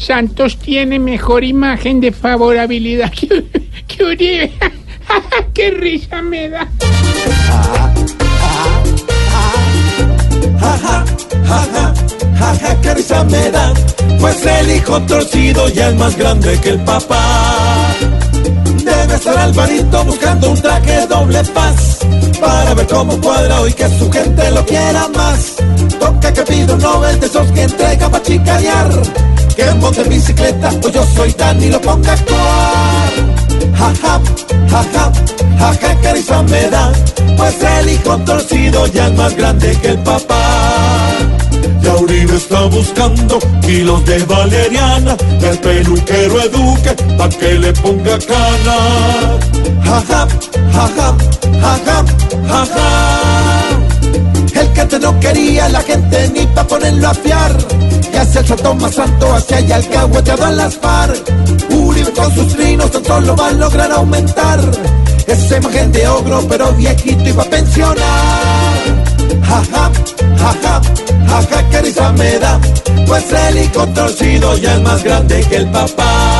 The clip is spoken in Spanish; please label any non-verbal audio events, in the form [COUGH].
Santos tiene mejor imagen de favorabilidad que, que Uribe. [LAUGHS] ¡Qué risa me da! Qué risa me da. Pues el hijo torcido ya es más grande que el papá. Debe estar Alvarito buscando un traje doble paz. Para ver cómo cuadra hoy que su gente lo quiera más. Toca que pido Nobel de esos que entrega pa' chicarear. Que monte en bicicleta, pues yo soy Dani lo ponga a actuar. Jaja, jaja, jaja, risa me da. Pues el hijo torcido ya es más grande que el papá. Ya Uribe está buscando kilos de valeriana. El peluquero eduque pa' que le ponga cana. Jaja, jaja, jaja, jaja. El que te no quería la gente ni pa' ponerlo a fiar. Y hace el salto más santo el caguateado en las par. Uribe con sus trinos tan solo va a lograr aumentar. Esa imagen de ogro pero viejito va a pensionar. Jaja, jaja, jaja, que risa me da. Pues el hijo torcido ya es más grande que el papá.